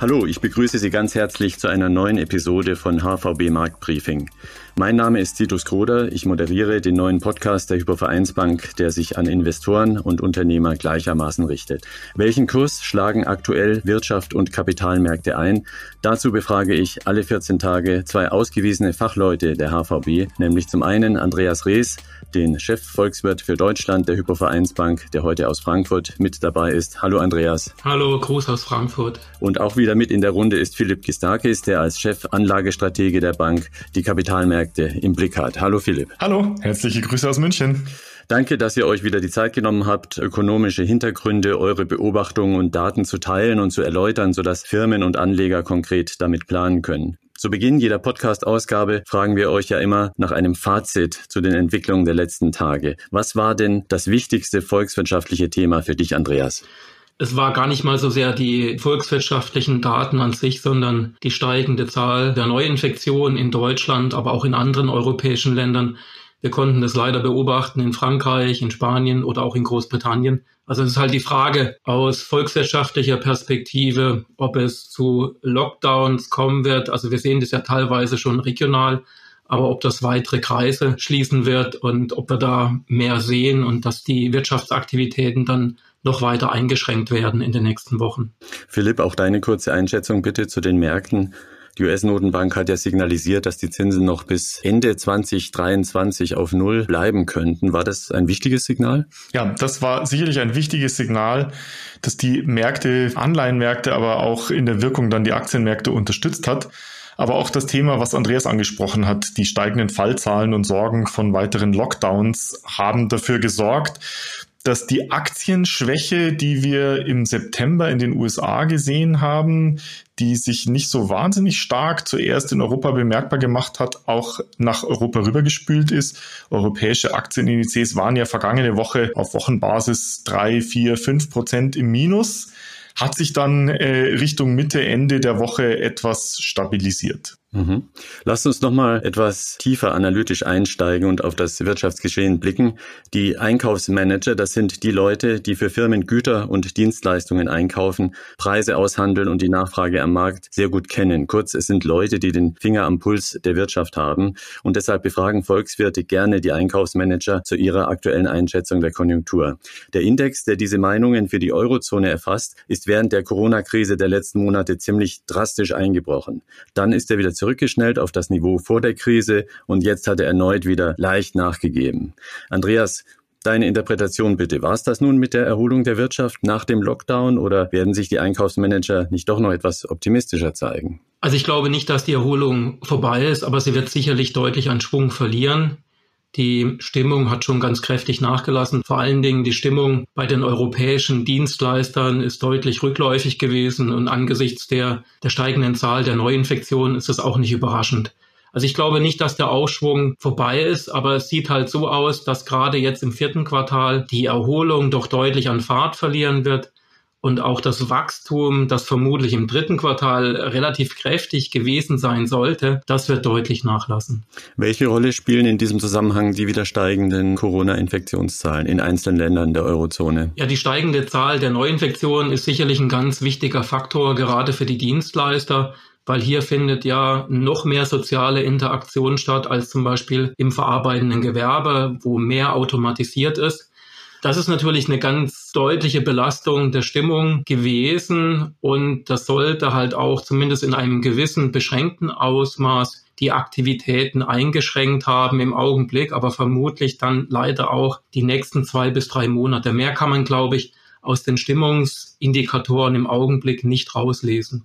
Hallo, ich begrüße Sie ganz herzlich zu einer neuen Episode von HVB Marktbriefing. Mein Name ist Titus Kroder. Ich moderiere den neuen Podcast der Hypervereinsbank, der sich an Investoren und Unternehmer gleichermaßen richtet. Welchen Kurs schlagen aktuell Wirtschaft und Kapitalmärkte ein? Dazu befrage ich alle 14 Tage zwei ausgewiesene Fachleute der HVB, nämlich zum einen Andreas Rees, den Chefvolkswirt für Deutschland der Hypervereinsbank, der heute aus Frankfurt mit dabei ist. Hallo Andreas. Hallo, Gruß aus Frankfurt. Und auch wieder mit in der Runde ist Philipp Gistakis, der als Chef Anlagestratege der Bank die Kapitalmärkte im Blick hat. Hallo Philipp. Hallo, herzliche Grüße aus München. Danke, dass ihr euch wieder die Zeit genommen habt, ökonomische Hintergründe, eure Beobachtungen und Daten zu teilen und zu erläutern, sodass Firmen und Anleger konkret damit planen können. Zu Beginn jeder Podcast-Ausgabe fragen wir euch ja immer nach einem Fazit zu den Entwicklungen der letzten Tage. Was war denn das wichtigste volkswirtschaftliche Thema für dich, Andreas? Es war gar nicht mal so sehr die volkswirtschaftlichen Daten an sich, sondern die steigende Zahl der Neuinfektionen in Deutschland, aber auch in anderen europäischen Ländern, wir konnten das leider beobachten in Frankreich, in Spanien oder auch in Großbritannien. Also es ist halt die Frage aus volkswirtschaftlicher Perspektive, ob es zu Lockdowns kommen wird. Also wir sehen das ja teilweise schon regional, aber ob das weitere Kreise schließen wird und ob wir da mehr sehen und dass die Wirtschaftsaktivitäten dann noch weiter eingeschränkt werden in den nächsten Wochen. Philipp, auch deine kurze Einschätzung bitte zu den Märkten. Die US-Notenbank hat ja signalisiert, dass die Zinsen noch bis Ende 2023 auf Null bleiben könnten. War das ein wichtiges Signal? Ja, das war sicherlich ein wichtiges Signal, dass die Märkte, Anleihenmärkte, aber auch in der Wirkung dann die Aktienmärkte unterstützt hat. Aber auch das Thema, was Andreas angesprochen hat, die steigenden Fallzahlen und Sorgen von weiteren Lockdowns haben dafür gesorgt, dass die Aktienschwäche, die wir im September in den USA gesehen haben, die sich nicht so wahnsinnig stark zuerst in Europa bemerkbar gemacht hat, auch nach Europa rübergespült ist. Europäische Aktienindizes waren ja vergangene Woche auf Wochenbasis drei, vier, fünf Prozent im Minus hat sich dann äh, Richtung Mitte, Ende der Woche etwas stabilisiert. Mhm. Lasst uns nochmal etwas tiefer analytisch einsteigen und auf das Wirtschaftsgeschehen blicken. Die Einkaufsmanager, das sind die Leute, die für Firmen Güter und Dienstleistungen einkaufen, Preise aushandeln und die Nachfrage am Markt sehr gut kennen. Kurz, es sind Leute, die den Finger am Puls der Wirtschaft haben und deshalb befragen Volkswirte gerne die Einkaufsmanager zu ihrer aktuellen Einschätzung der Konjunktur. Der Index, der diese Meinungen für die Eurozone erfasst, ist während der Corona-Krise der letzten Monate ziemlich drastisch eingebrochen. Dann ist er wieder zurückgeschnellt auf das Niveau vor der Krise und jetzt hat er erneut wieder leicht nachgegeben. Andreas, Deine Interpretation bitte. War es das nun mit der Erholung der Wirtschaft nach dem Lockdown oder werden sich die Einkaufsmanager nicht doch noch etwas optimistischer zeigen? Also ich glaube nicht, dass die Erholung vorbei ist, aber sie wird sicherlich deutlich an Schwung verlieren. Die Stimmung hat schon ganz kräftig nachgelassen. Vor allen Dingen die Stimmung bei den europäischen Dienstleistern ist deutlich rückläufig gewesen und angesichts der, der steigenden Zahl der Neuinfektionen ist das auch nicht überraschend. Also ich glaube nicht, dass der Aufschwung vorbei ist, aber es sieht halt so aus, dass gerade jetzt im vierten Quartal die Erholung doch deutlich an Fahrt verlieren wird und auch das Wachstum, das vermutlich im dritten Quartal relativ kräftig gewesen sein sollte, das wird deutlich nachlassen. Welche Rolle spielen in diesem Zusammenhang die wieder steigenden Corona-Infektionszahlen in einzelnen Ländern der Eurozone? Ja, die steigende Zahl der Neuinfektionen ist sicherlich ein ganz wichtiger Faktor, gerade für die Dienstleister weil hier findet ja noch mehr soziale Interaktion statt als zum Beispiel im verarbeitenden Gewerbe, wo mehr automatisiert ist. Das ist natürlich eine ganz deutliche Belastung der Stimmung gewesen und das sollte halt auch zumindest in einem gewissen beschränkten Ausmaß die Aktivitäten eingeschränkt haben im Augenblick, aber vermutlich dann leider auch die nächsten zwei bis drei Monate. Mehr kann man, glaube ich, aus den Stimmungsindikatoren im Augenblick nicht rauslesen.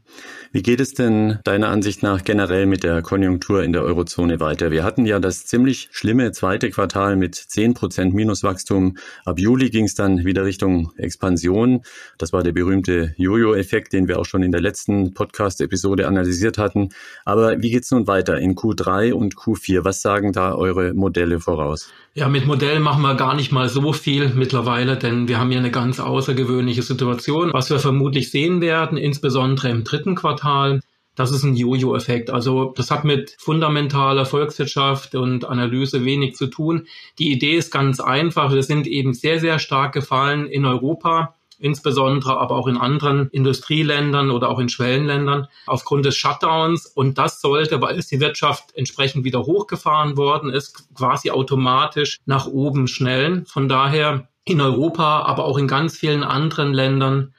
Wie geht es denn deiner Ansicht nach generell mit der Konjunktur in der Eurozone weiter? Wir hatten ja das ziemlich schlimme zweite Quartal mit 10 Prozent Minuswachstum. Ab Juli ging es dann wieder Richtung Expansion. Das war der berühmte Jojo-Effekt, den wir auch schon in der letzten Podcast-Episode analysiert hatten. Aber wie geht's nun weiter in Q3 und Q4? Was sagen da eure Modelle voraus? Ja, mit Modellen machen wir gar nicht mal so viel mittlerweile, denn wir haben ja eine ganz außergewöhnliche Situation. Was wir vermutlich sehen werden, insbesondere im dritten Quartal, das ist ein Jojo-Effekt. Also das hat mit fundamentaler Volkswirtschaft und Analyse wenig zu tun. Die Idee ist ganz einfach. Wir sind eben sehr, sehr stark gefallen in Europa insbesondere aber auch in anderen Industrieländern oder auch in Schwellenländern aufgrund des Shutdowns. Und das sollte, weil es die Wirtschaft entsprechend wieder hochgefahren worden ist, quasi automatisch nach oben schnellen. Von daher in Europa, aber auch in ganz vielen anderen Ländern,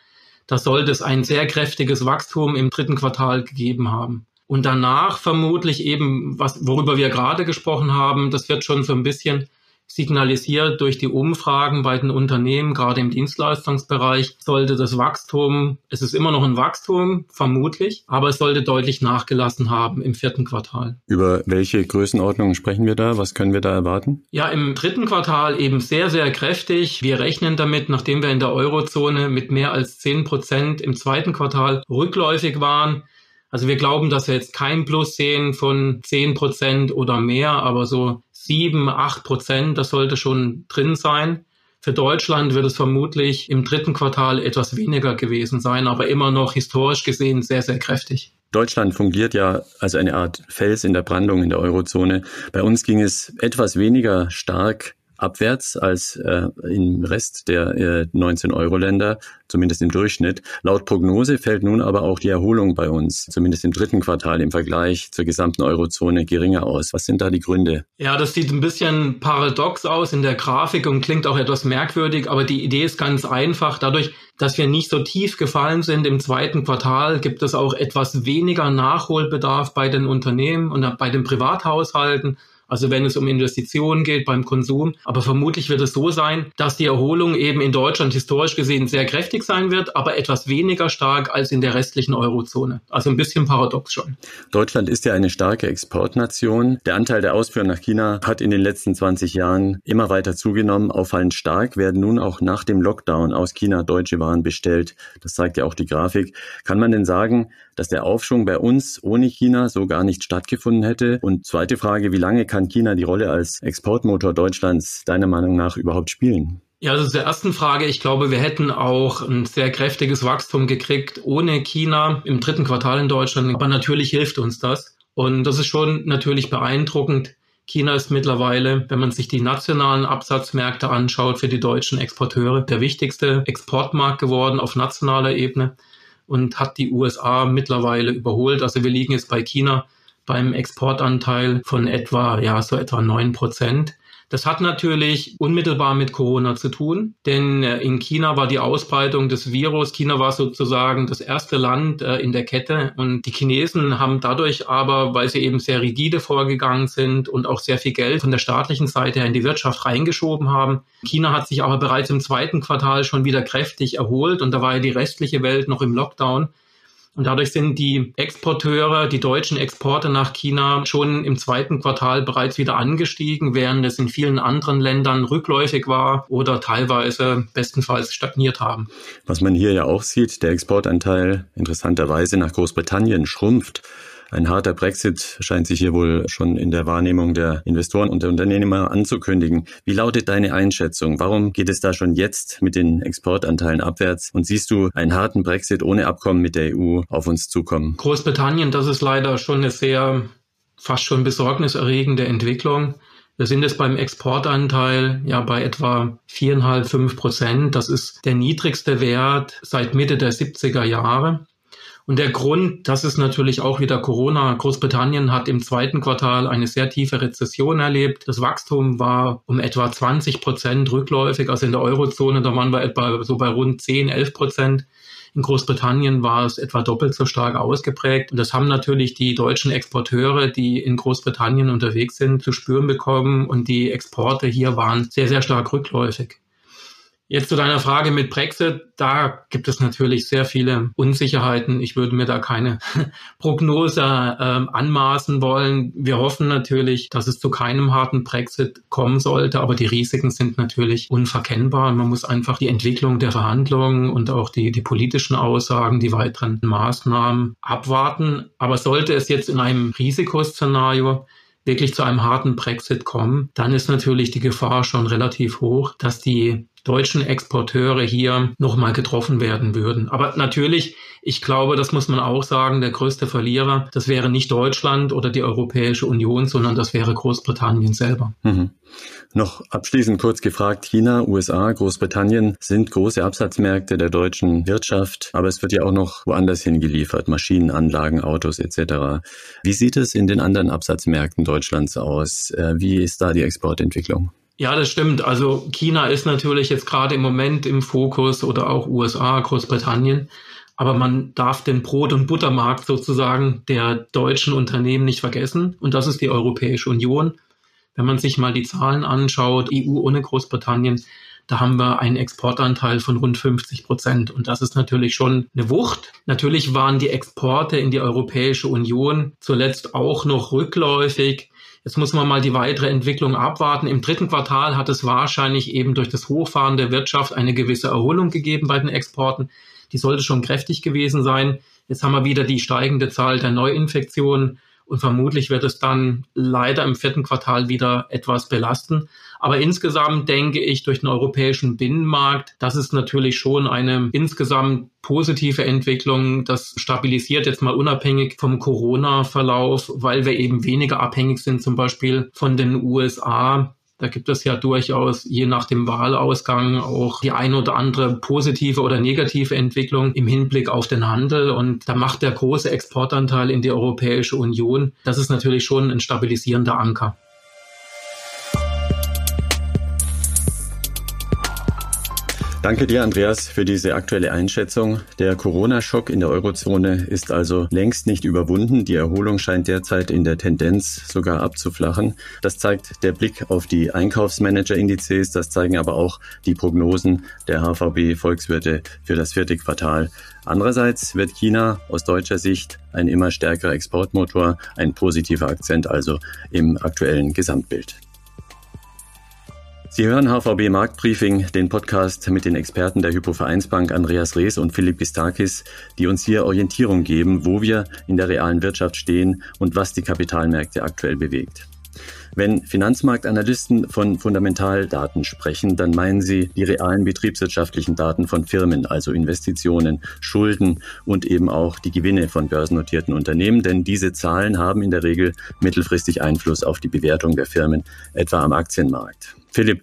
da sollte es ein sehr kräftiges Wachstum im dritten Quartal gegeben haben. Und danach vermutlich eben, was, worüber wir gerade gesprochen haben, das wird schon so ein bisschen signalisiert durch die Umfragen bei den Unternehmen, gerade im Dienstleistungsbereich, sollte das Wachstum, es ist immer noch ein Wachstum, vermutlich, aber es sollte deutlich nachgelassen haben im vierten Quartal. Über welche Größenordnungen sprechen wir da? Was können wir da erwarten? Ja, im dritten Quartal eben sehr, sehr kräftig. Wir rechnen damit, nachdem wir in der Eurozone mit mehr als 10 Prozent im zweiten Quartal rückläufig waren, also wir glauben, dass wir jetzt kein Plus sehen von 10 Prozent oder mehr, aber so 7, 8 Prozent, das sollte schon drin sein. Für Deutschland wird es vermutlich im dritten Quartal etwas weniger gewesen sein, aber immer noch historisch gesehen sehr, sehr kräftig. Deutschland fungiert ja als eine Art Fels in der Brandung in der Eurozone. Bei uns ging es etwas weniger stark abwärts als äh, im Rest der äh, 19-Euro-Länder, zumindest im Durchschnitt. Laut Prognose fällt nun aber auch die Erholung bei uns, zumindest im dritten Quartal im Vergleich zur gesamten Eurozone, geringer aus. Was sind da die Gründe? Ja, das sieht ein bisschen paradox aus in der Grafik und klingt auch etwas merkwürdig, aber die Idee ist ganz einfach. Dadurch, dass wir nicht so tief gefallen sind im zweiten Quartal, gibt es auch etwas weniger Nachholbedarf bei den Unternehmen und bei den Privathaushalten. Also wenn es um Investitionen geht beim Konsum. Aber vermutlich wird es so sein, dass die Erholung eben in Deutschland historisch gesehen sehr kräftig sein wird, aber etwas weniger stark als in der restlichen Eurozone. Also ein bisschen paradox schon. Deutschland ist ja eine starke Exportnation. Der Anteil der Ausfuhren nach China hat in den letzten 20 Jahren immer weiter zugenommen. Auffallend stark werden nun auch nach dem Lockdown aus China deutsche Waren bestellt. Das zeigt ja auch die Grafik. Kann man denn sagen, dass der Aufschwung bei uns ohne China so gar nicht stattgefunden hätte? Und zweite Frage, wie lange kann China die Rolle als Exportmotor Deutschlands deiner Meinung nach überhaupt spielen? Ja, also zur ersten Frage. Ich glaube, wir hätten auch ein sehr kräftiges Wachstum gekriegt ohne China im dritten Quartal in Deutschland. Aber natürlich hilft uns das. Und das ist schon natürlich beeindruckend. China ist mittlerweile, wenn man sich die nationalen Absatzmärkte anschaut, für die deutschen Exporteure der wichtigste Exportmarkt geworden auf nationaler Ebene und hat die USA mittlerweile überholt. Also wir liegen jetzt bei China beim Exportanteil von etwa, ja, so etwa neun Prozent. Das hat natürlich unmittelbar mit Corona zu tun, denn äh, in China war die Ausbreitung des Virus, China war sozusagen das erste Land äh, in der Kette und die Chinesen haben dadurch aber, weil sie eben sehr rigide vorgegangen sind und auch sehr viel Geld von der staatlichen Seite in die Wirtschaft reingeschoben haben. China hat sich aber bereits im zweiten Quartal schon wieder kräftig erholt und da war ja die restliche Welt noch im Lockdown. Und dadurch sind die Exporteure, die deutschen Exporte nach China schon im zweiten Quartal bereits wieder angestiegen, während es in vielen anderen Ländern rückläufig war oder teilweise bestenfalls stagniert haben. Was man hier ja auch sieht, der Exportanteil interessanterweise nach Großbritannien schrumpft. Ein harter Brexit scheint sich hier wohl schon in der Wahrnehmung der Investoren und der Unternehmer anzukündigen. Wie lautet deine Einschätzung? Warum geht es da schon jetzt mit den Exportanteilen abwärts? Und siehst du einen harten Brexit ohne Abkommen mit der EU auf uns zukommen? Großbritannien, das ist leider schon eine sehr fast schon besorgniserregende Entwicklung. Wir sind jetzt beim Exportanteil ja bei etwa viereinhalb, fünf Prozent. Das ist der niedrigste Wert seit Mitte der 70er Jahre. Und der Grund, das ist natürlich auch wieder Corona. Großbritannien hat im zweiten Quartal eine sehr tiefe Rezession erlebt. Das Wachstum war um etwa 20 Prozent rückläufig. Also in der Eurozone, da waren wir etwa so bei rund 10, 11 Prozent. In Großbritannien war es etwa doppelt so stark ausgeprägt. Und das haben natürlich die deutschen Exporteure, die in Großbritannien unterwegs sind, zu spüren bekommen. Und die Exporte hier waren sehr, sehr stark rückläufig. Jetzt zu deiner Frage mit Brexit. Da gibt es natürlich sehr viele Unsicherheiten. Ich würde mir da keine Prognose ähm, anmaßen wollen. Wir hoffen natürlich, dass es zu keinem harten Brexit kommen sollte, aber die Risiken sind natürlich unverkennbar. Man muss einfach die Entwicklung der Verhandlungen und auch die, die politischen Aussagen, die weiteren Maßnahmen abwarten. Aber sollte es jetzt in einem Risikoszenario wirklich zu einem harten Brexit kommen, dann ist natürlich die Gefahr schon relativ hoch, dass die deutschen Exporteure hier nochmal getroffen werden würden. Aber natürlich, ich glaube, das muss man auch sagen, der größte Verlierer, das wäre nicht Deutschland oder die Europäische Union, sondern das wäre Großbritannien selber. Mhm. Noch abschließend kurz gefragt, China, USA, Großbritannien sind große Absatzmärkte der deutschen Wirtschaft, aber es wird ja auch noch woanders hingeliefert, Maschinen, Anlagen, Autos etc. Wie sieht es in den anderen Absatzmärkten Deutschlands aus? Äh, wie ist da die Exportentwicklung? Ja, das stimmt. Also China ist natürlich jetzt gerade im Moment im Fokus oder auch USA, Großbritannien. Aber man darf den Brot- und Buttermarkt sozusagen der deutschen Unternehmen nicht vergessen. Und das ist die Europäische Union. Wenn man sich mal die Zahlen anschaut, EU ohne Großbritannien, da haben wir einen Exportanteil von rund 50 Prozent. Und das ist natürlich schon eine Wucht. Natürlich waren die Exporte in die Europäische Union zuletzt auch noch rückläufig. Jetzt muss man mal die weitere Entwicklung abwarten. Im dritten Quartal hat es wahrscheinlich eben durch das Hochfahren der Wirtschaft eine gewisse Erholung gegeben bei den Exporten. Die sollte schon kräftig gewesen sein. Jetzt haben wir wieder die steigende Zahl der Neuinfektionen und vermutlich wird es dann leider im vierten Quartal wieder etwas belasten. Aber insgesamt denke ich durch den europäischen Binnenmarkt, das ist natürlich schon eine insgesamt positive Entwicklung. Das stabilisiert jetzt mal unabhängig vom Corona-Verlauf, weil wir eben weniger abhängig sind zum Beispiel von den USA da gibt es ja durchaus je nach dem Wahlausgang auch die eine oder andere positive oder negative Entwicklung im Hinblick auf den Handel. Und da macht der große Exportanteil in die Europäische Union, das ist natürlich schon ein stabilisierender Anker. Danke dir, Andreas, für diese aktuelle Einschätzung. Der Corona-Schock in der Eurozone ist also längst nicht überwunden. Die Erholung scheint derzeit in der Tendenz sogar abzuflachen. Das zeigt der Blick auf die Einkaufsmanager-Indizes. Das zeigen aber auch die Prognosen der HVB-Volkswirte für das vierte Quartal. Andererseits wird China aus deutscher Sicht ein immer stärkerer Exportmotor, ein positiver Akzent also im aktuellen Gesamtbild. Sie hören HVB Marktbriefing, den Podcast mit den Experten der Hypovereinsbank Andreas Rees und Philipp Gistakis, die uns hier Orientierung geben, wo wir in der realen Wirtschaft stehen und was die Kapitalmärkte aktuell bewegt. Wenn Finanzmarktanalysten von Fundamentaldaten sprechen, dann meinen sie die realen betriebswirtschaftlichen Daten von Firmen, also Investitionen, Schulden und eben auch die Gewinne von börsennotierten Unternehmen, denn diese Zahlen haben in der Regel mittelfristig Einfluss auf die Bewertung der Firmen, etwa am Aktienmarkt. Philipp,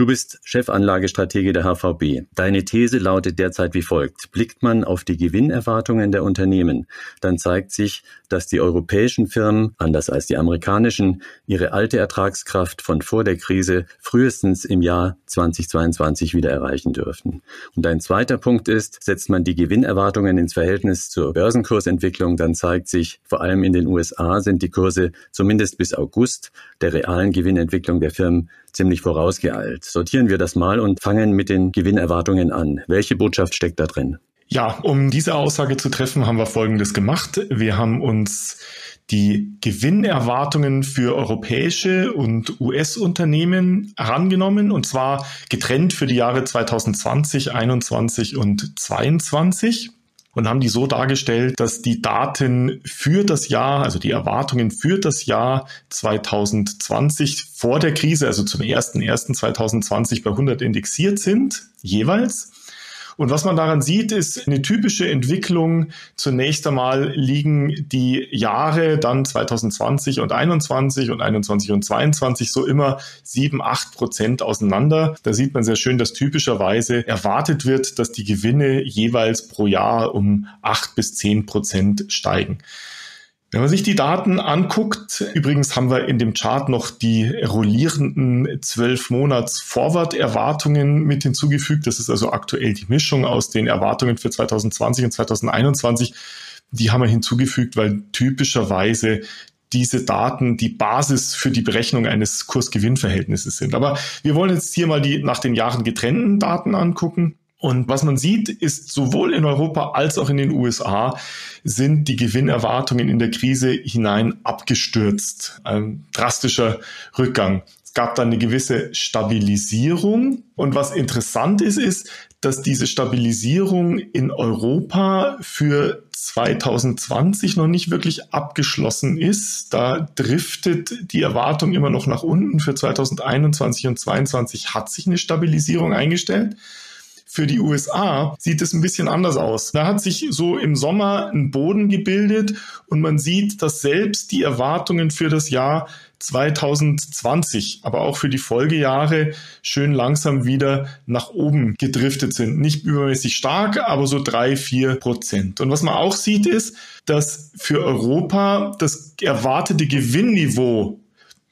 du bist Chefanlagestratege der HVB. Deine These lautet derzeit wie folgt. Blickt man auf die Gewinnerwartungen der Unternehmen, dann zeigt sich, dass die europäischen Firmen, anders als die amerikanischen, ihre alte Ertragskraft von vor der Krise frühestens im Jahr 2022 wieder erreichen dürften. Und ein zweiter Punkt ist, setzt man die Gewinnerwartungen ins Verhältnis zur Börsenkursentwicklung, dann zeigt sich, vor allem in den USA sind die Kurse zumindest bis August der realen Gewinnentwicklung der Firmen ziemlich vorausgeeilt. Sortieren wir das mal und fangen mit den Gewinnerwartungen an. Welche Botschaft steckt da drin? Ja, um diese Aussage zu treffen, haben wir Folgendes gemacht. Wir haben uns die Gewinnerwartungen für europäische und US-Unternehmen herangenommen und zwar getrennt für die Jahre 2020, 21 und 22 und haben die so dargestellt, dass die Daten für das Jahr, also die Erwartungen für das Jahr 2020 vor der Krise, also zum 1.1.2020 bei 100 indexiert sind, jeweils. Und was man daran sieht, ist eine typische Entwicklung. Zunächst einmal liegen die Jahre dann 2020 und 21 und 21 und 22 so immer sieben, acht Prozent auseinander. Da sieht man sehr schön, dass typischerweise erwartet wird, dass die Gewinne jeweils pro Jahr um acht bis zehn Prozent steigen. Wenn man sich die Daten anguckt, übrigens haben wir in dem Chart noch die rollierenden zwölf Monats Forward-Erwartungen mit hinzugefügt. Das ist also aktuell die Mischung aus den Erwartungen für 2020 und 2021. Die haben wir hinzugefügt, weil typischerweise diese Daten die Basis für die Berechnung eines Kurs-Gewinn-Verhältnisses sind. Aber wir wollen jetzt hier mal die nach den Jahren getrennten Daten angucken. Und was man sieht, ist sowohl in Europa als auch in den USA sind die Gewinnerwartungen in der Krise hinein abgestürzt. Ein drastischer Rückgang. Es gab dann eine gewisse Stabilisierung. Und was interessant ist, ist, dass diese Stabilisierung in Europa für 2020 noch nicht wirklich abgeschlossen ist. Da driftet die Erwartung immer noch nach unten. Für 2021 und 2022 hat sich eine Stabilisierung eingestellt. Für die USA sieht es ein bisschen anders aus. Da hat sich so im Sommer ein Boden gebildet und man sieht, dass selbst die Erwartungen für das Jahr 2020, aber auch für die Folgejahre schön langsam wieder nach oben gedriftet sind. Nicht übermäßig stark, aber so drei, vier Prozent. Und was man auch sieht, ist, dass für Europa das erwartete Gewinnniveau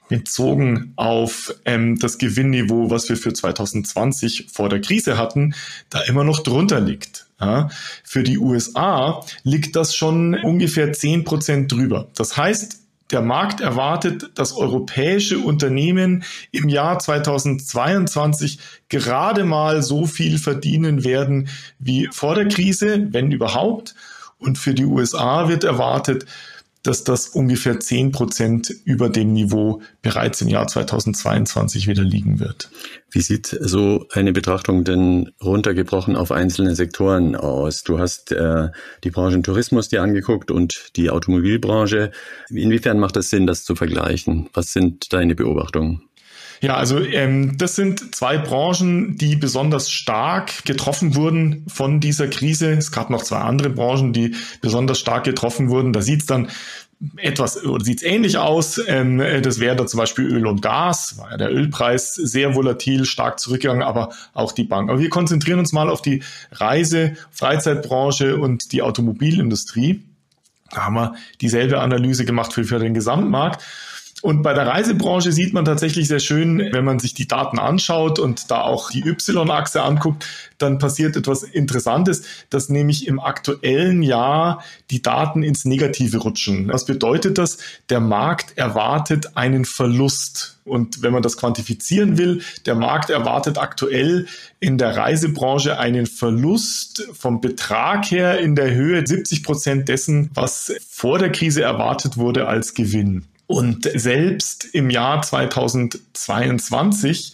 bezogen auf ähm, das Gewinnniveau, was wir für 2020 vor der Krise hatten, da immer noch drunter liegt. Ja, für die USA liegt das schon ungefähr zehn Prozent drüber. Das heißt, der Markt erwartet, dass europäische Unternehmen im Jahr 2022 gerade mal so viel verdienen werden wie vor der Krise, wenn überhaupt. Und für die USA wird erwartet, dass das ungefähr 10 Prozent über dem Niveau bereits im Jahr 2022 wieder liegen wird. Wie sieht so eine Betrachtung denn runtergebrochen auf einzelne Sektoren aus? Du hast äh, die Branchen Tourismus dir angeguckt und die Automobilbranche. Inwiefern macht es Sinn, das zu vergleichen? Was sind deine Beobachtungen? Ja, also ähm, das sind zwei Branchen, die besonders stark getroffen wurden von dieser Krise. Es gab noch zwei andere Branchen, die besonders stark getroffen wurden. Da sieht es dann etwas oder sieht ähnlich aus. Ähm, das wäre da zum Beispiel Öl und Gas, war ja der Ölpreis sehr volatil, stark zurückgegangen, aber auch die Bank. Aber wir konzentrieren uns mal auf die Reise-, Freizeitbranche und die Automobilindustrie. Da haben wir dieselbe Analyse gemacht für, für den Gesamtmarkt. Und bei der Reisebranche sieht man tatsächlich sehr schön, wenn man sich die Daten anschaut und da auch die Y-Achse anguckt, dann passiert etwas Interessantes, dass nämlich im aktuellen Jahr die Daten ins Negative rutschen. Was bedeutet das? Der Markt erwartet einen Verlust. Und wenn man das quantifizieren will, der Markt erwartet aktuell in der Reisebranche einen Verlust vom Betrag her in der Höhe 70 Prozent dessen, was vor der Krise erwartet wurde als Gewinn. Und selbst im Jahr 2022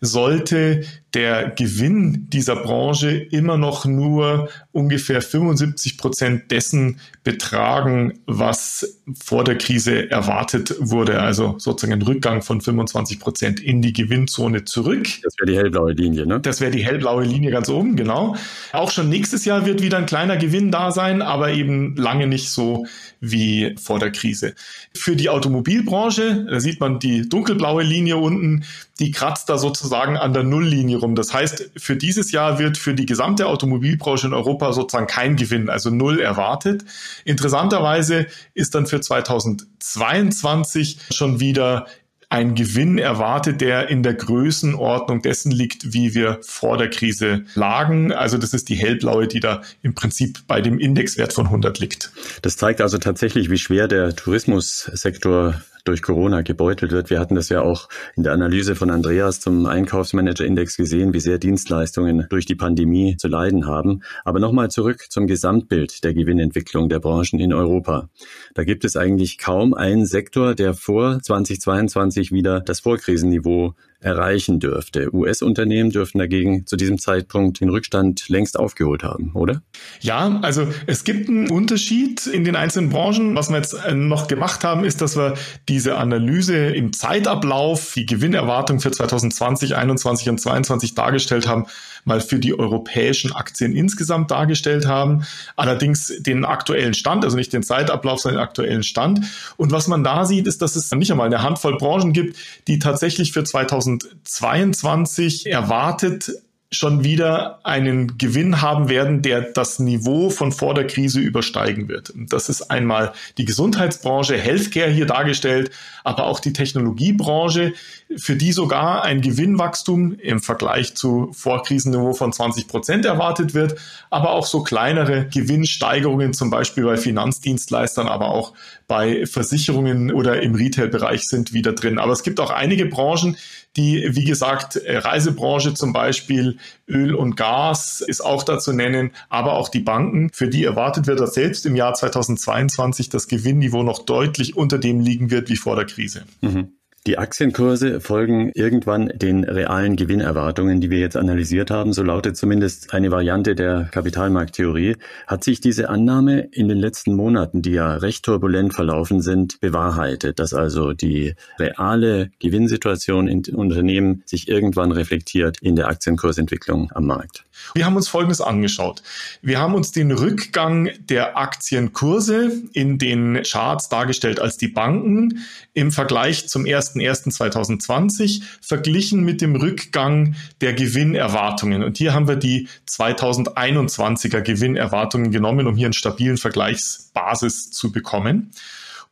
sollte der Gewinn dieser Branche immer noch nur ungefähr 75 Prozent dessen betragen, was vor der Krise erwartet wurde. Also sozusagen ein Rückgang von 25 Prozent in die Gewinnzone zurück. Das wäre die hellblaue Linie, ne? Das wäre die hellblaue Linie ganz oben, genau. Auch schon nächstes Jahr wird wieder ein kleiner Gewinn da sein, aber eben lange nicht so wie vor der Krise. Für die Automobilbranche, da sieht man die dunkelblaue Linie unten, die kratzt da sozusagen an der Nulllinie rum. Das heißt, für dieses Jahr wird für die gesamte Automobilbranche in Europa sozusagen kein Gewinn, also null erwartet. Interessanterweise ist dann für 2022 schon wieder ein Gewinn erwartet, der in der Größenordnung dessen liegt, wie wir vor der Krise lagen. Also das ist die hellblaue, die da im Prinzip bei dem Indexwert von 100 liegt. Das zeigt also tatsächlich, wie schwer der Tourismussektor durch Corona gebeutelt wird. Wir hatten das ja auch in der Analyse von Andreas zum Einkaufsmanager-Index gesehen, wie sehr Dienstleistungen durch die Pandemie zu leiden haben. Aber nochmal zurück zum Gesamtbild der Gewinnentwicklung der Branchen in Europa. Da gibt es eigentlich kaum einen Sektor, der vor 2022 wieder das Vorkrisenniveau erreichen dürfte. US-Unternehmen dürften dagegen zu diesem Zeitpunkt den Rückstand längst aufgeholt haben, oder? Ja, also es gibt einen Unterschied in den einzelnen Branchen. Was wir jetzt äh, noch gemacht haben, ist, dass wir diese Analyse im Zeitablauf, die Gewinnerwartung für 2020, 21 und 22 dargestellt haben, mal für die europäischen Aktien insgesamt dargestellt haben. Allerdings den aktuellen Stand, also nicht den Zeitablauf, sondern den aktuellen Stand. Und was man da sieht, ist, dass es nicht einmal eine Handvoll Branchen gibt, die tatsächlich für 2022 erwartet schon wieder einen Gewinn haben werden, der das Niveau von vor der Krise übersteigen wird. Das ist einmal die Gesundheitsbranche, Healthcare hier dargestellt, aber auch die Technologiebranche, für die sogar ein Gewinnwachstum im Vergleich zu Vorkrisenniveau von 20 Prozent erwartet wird, aber auch so kleinere Gewinnsteigerungen, zum Beispiel bei Finanzdienstleistern, aber auch bei Versicherungen oder im Retail-Bereich sind wieder drin. Aber es gibt auch einige Branchen, die, wie gesagt, Reisebranche zum Beispiel, Öl und Gas ist auch da zu nennen, aber auch die Banken, für die erwartet wird, dass selbst im Jahr 2022 das Gewinnniveau noch deutlich unter dem liegen wird wie vor der Krise. Mhm. Die Aktienkurse folgen irgendwann den realen Gewinnerwartungen, die wir jetzt analysiert haben. So lautet zumindest eine Variante der Kapitalmarkttheorie. Hat sich diese Annahme in den letzten Monaten, die ja recht turbulent verlaufen sind, bewahrheitet, dass also die reale Gewinnsituation in Unternehmen sich irgendwann reflektiert in der Aktienkursentwicklung am Markt? Wir haben uns Folgendes angeschaut. Wir haben uns den Rückgang der Aktienkurse in den Charts dargestellt als die Banken im Vergleich zum ersten 01.01.2020 verglichen mit dem Rückgang der Gewinnerwartungen. Und hier haben wir die 2021er Gewinnerwartungen genommen, um hier einen stabilen Vergleichsbasis zu bekommen.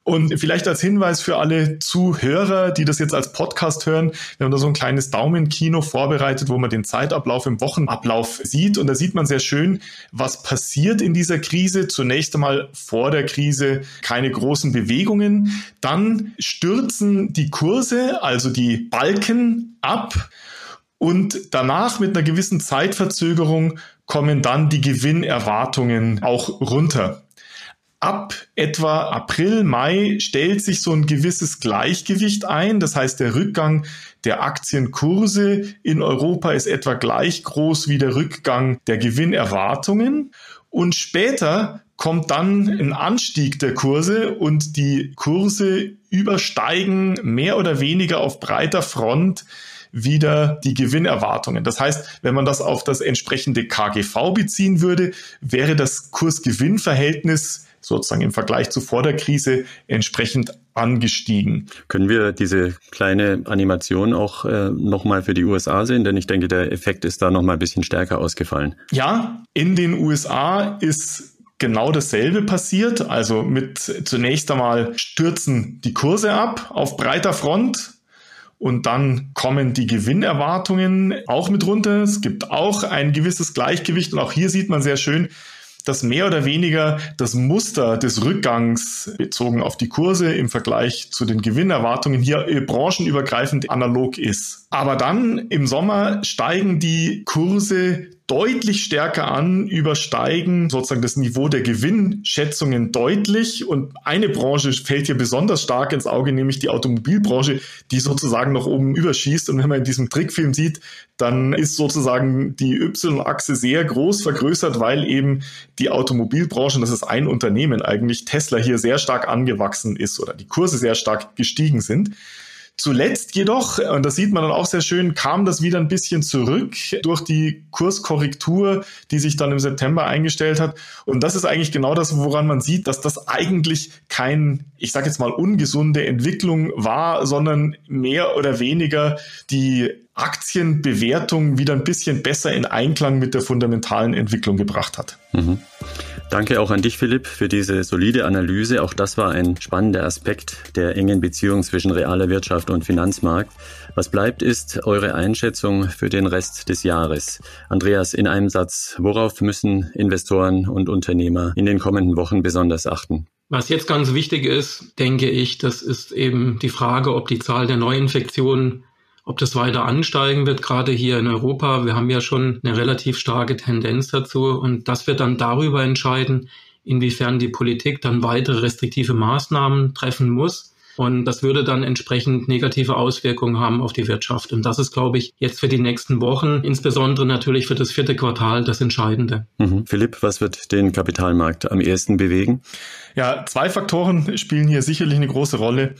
Und vielleicht als Hinweis für alle Zuhörer, die das jetzt als Podcast hören, wir haben da so ein kleines Daumenkino vorbereitet, wo man den Zeitablauf im Wochenablauf sieht. Und da sieht man sehr schön, was passiert in dieser Krise. Zunächst einmal vor der Krise keine großen Bewegungen. Dann stürzen die Kurse, also die Balken ab. Und danach mit einer gewissen Zeitverzögerung kommen dann die Gewinnerwartungen auch runter ab etwa April, Mai stellt sich so ein gewisses Gleichgewicht ein. Das heißt, der Rückgang der Aktienkurse in Europa ist etwa gleich groß wie der Rückgang der Gewinnerwartungen. Und später kommt dann ein Anstieg der Kurse und die Kurse übersteigen mehr oder weniger auf breiter Front wieder die Gewinnerwartungen. Das heißt, wenn man das auf das entsprechende KGV beziehen würde, wäre das Kurs-Gewinn-Verhältnis sozusagen im Vergleich zu vor der Krise entsprechend angestiegen. Können wir diese kleine Animation auch äh, nochmal für die USA sehen? Denn ich denke, der Effekt ist da nochmal ein bisschen stärker ausgefallen. Ja, in den USA ist genau dasselbe passiert. Also mit zunächst einmal stürzen die Kurse ab auf breiter Front. Und dann kommen die Gewinnerwartungen auch mit runter. Es gibt auch ein gewisses Gleichgewicht. Und auch hier sieht man sehr schön, dass mehr oder weniger das Muster des Rückgangs bezogen auf die Kurse im Vergleich zu den Gewinnerwartungen hier branchenübergreifend analog ist. Aber dann im Sommer steigen die Kurse deutlich stärker an, übersteigen sozusagen das Niveau der Gewinnschätzungen deutlich. Und eine Branche fällt hier besonders stark ins Auge, nämlich die Automobilbranche, die sozusagen noch oben überschießt. Und wenn man in diesem Trickfilm sieht, dann ist sozusagen die Y-Achse sehr groß vergrößert, weil eben die Automobilbranche, das ist ein Unternehmen eigentlich, Tesla hier sehr stark angewachsen ist oder die Kurse sehr stark gestiegen sind. Zuletzt jedoch, und das sieht man dann auch sehr schön, kam das wieder ein bisschen zurück durch die Kurskorrektur, die sich dann im September eingestellt hat. Und das ist eigentlich genau das, woran man sieht, dass das eigentlich kein, ich sage jetzt mal, ungesunde Entwicklung war, sondern mehr oder weniger die Aktienbewertung wieder ein bisschen besser in Einklang mit der fundamentalen Entwicklung gebracht hat. Mhm. Danke auch an dich, Philipp, für diese solide Analyse. Auch das war ein spannender Aspekt der engen Beziehung zwischen realer Wirtschaft und Finanzmarkt. Was bleibt, ist eure Einschätzung für den Rest des Jahres. Andreas, in einem Satz, worauf müssen Investoren und Unternehmer in den kommenden Wochen besonders achten? Was jetzt ganz wichtig ist, denke ich, das ist eben die Frage, ob die Zahl der Neuinfektionen ob das weiter ansteigen wird, gerade hier in Europa, wir haben ja schon eine relativ starke Tendenz dazu und das wird dann darüber entscheiden, inwiefern die Politik dann weitere restriktive Maßnahmen treffen muss. Und das würde dann entsprechend negative Auswirkungen haben auf die Wirtschaft. Und das ist, glaube ich, jetzt für die nächsten Wochen, insbesondere natürlich für das vierte Quartal, das Entscheidende. Mhm. Philipp, was wird den Kapitalmarkt am ehesten bewegen? Ja, zwei Faktoren spielen hier sicherlich eine große Rolle.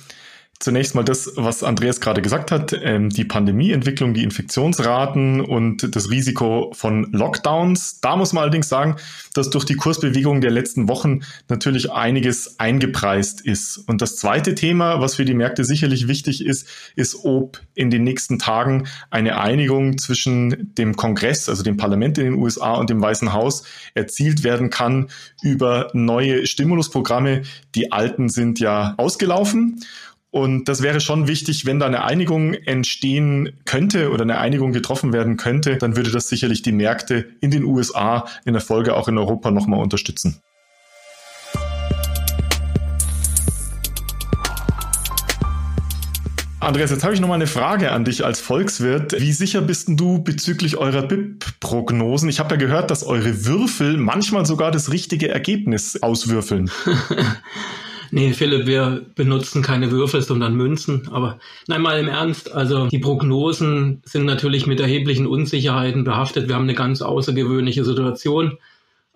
Zunächst mal das, was Andreas gerade gesagt hat, ähm, die Pandemieentwicklung, die Infektionsraten und das Risiko von Lockdowns. Da muss man allerdings sagen, dass durch die Kursbewegung der letzten Wochen natürlich einiges eingepreist ist. Und das zweite Thema, was für die Märkte sicherlich wichtig ist, ist, ob in den nächsten Tagen eine Einigung zwischen dem Kongress, also dem Parlament in den USA und dem Weißen Haus erzielt werden kann über neue Stimulusprogramme. Die alten sind ja ausgelaufen. Und das wäre schon wichtig, wenn da eine Einigung entstehen könnte oder eine Einigung getroffen werden könnte, dann würde das sicherlich die Märkte in den USA in der Folge auch in Europa nochmal unterstützen. Andreas, jetzt habe ich noch mal eine Frage an dich als Volkswirt. Wie sicher bist du bezüglich eurer BIP-Prognosen? Ich habe ja gehört, dass eure Würfel manchmal sogar das richtige Ergebnis auswürfeln. Nee, Philipp, wir benutzen keine Würfel, sondern Münzen. Aber nein, mal im Ernst. Also die Prognosen sind natürlich mit erheblichen Unsicherheiten behaftet. Wir haben eine ganz außergewöhnliche Situation.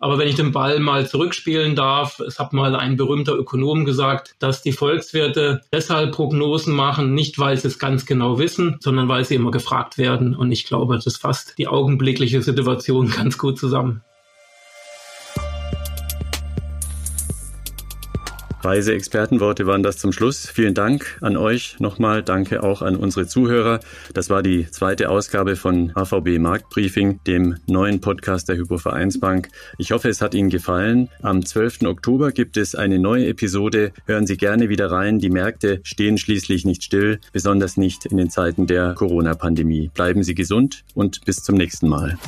Aber wenn ich den Ball mal zurückspielen darf, es hat mal ein berühmter Ökonom gesagt, dass die Volkswirte deshalb Prognosen machen, nicht weil sie es ganz genau wissen, sondern weil sie immer gefragt werden. Und ich glaube, das fasst die augenblickliche Situation ganz gut zusammen. Weise Expertenworte waren das zum Schluss. Vielen Dank an euch nochmal. Danke auch an unsere Zuhörer. Das war die zweite Ausgabe von HVB Marktbriefing, dem neuen Podcast der Hypovereinsbank. Ich hoffe, es hat Ihnen gefallen. Am 12. Oktober gibt es eine neue Episode. Hören Sie gerne wieder rein. Die Märkte stehen schließlich nicht still, besonders nicht in den Zeiten der Corona-Pandemie. Bleiben Sie gesund und bis zum nächsten Mal.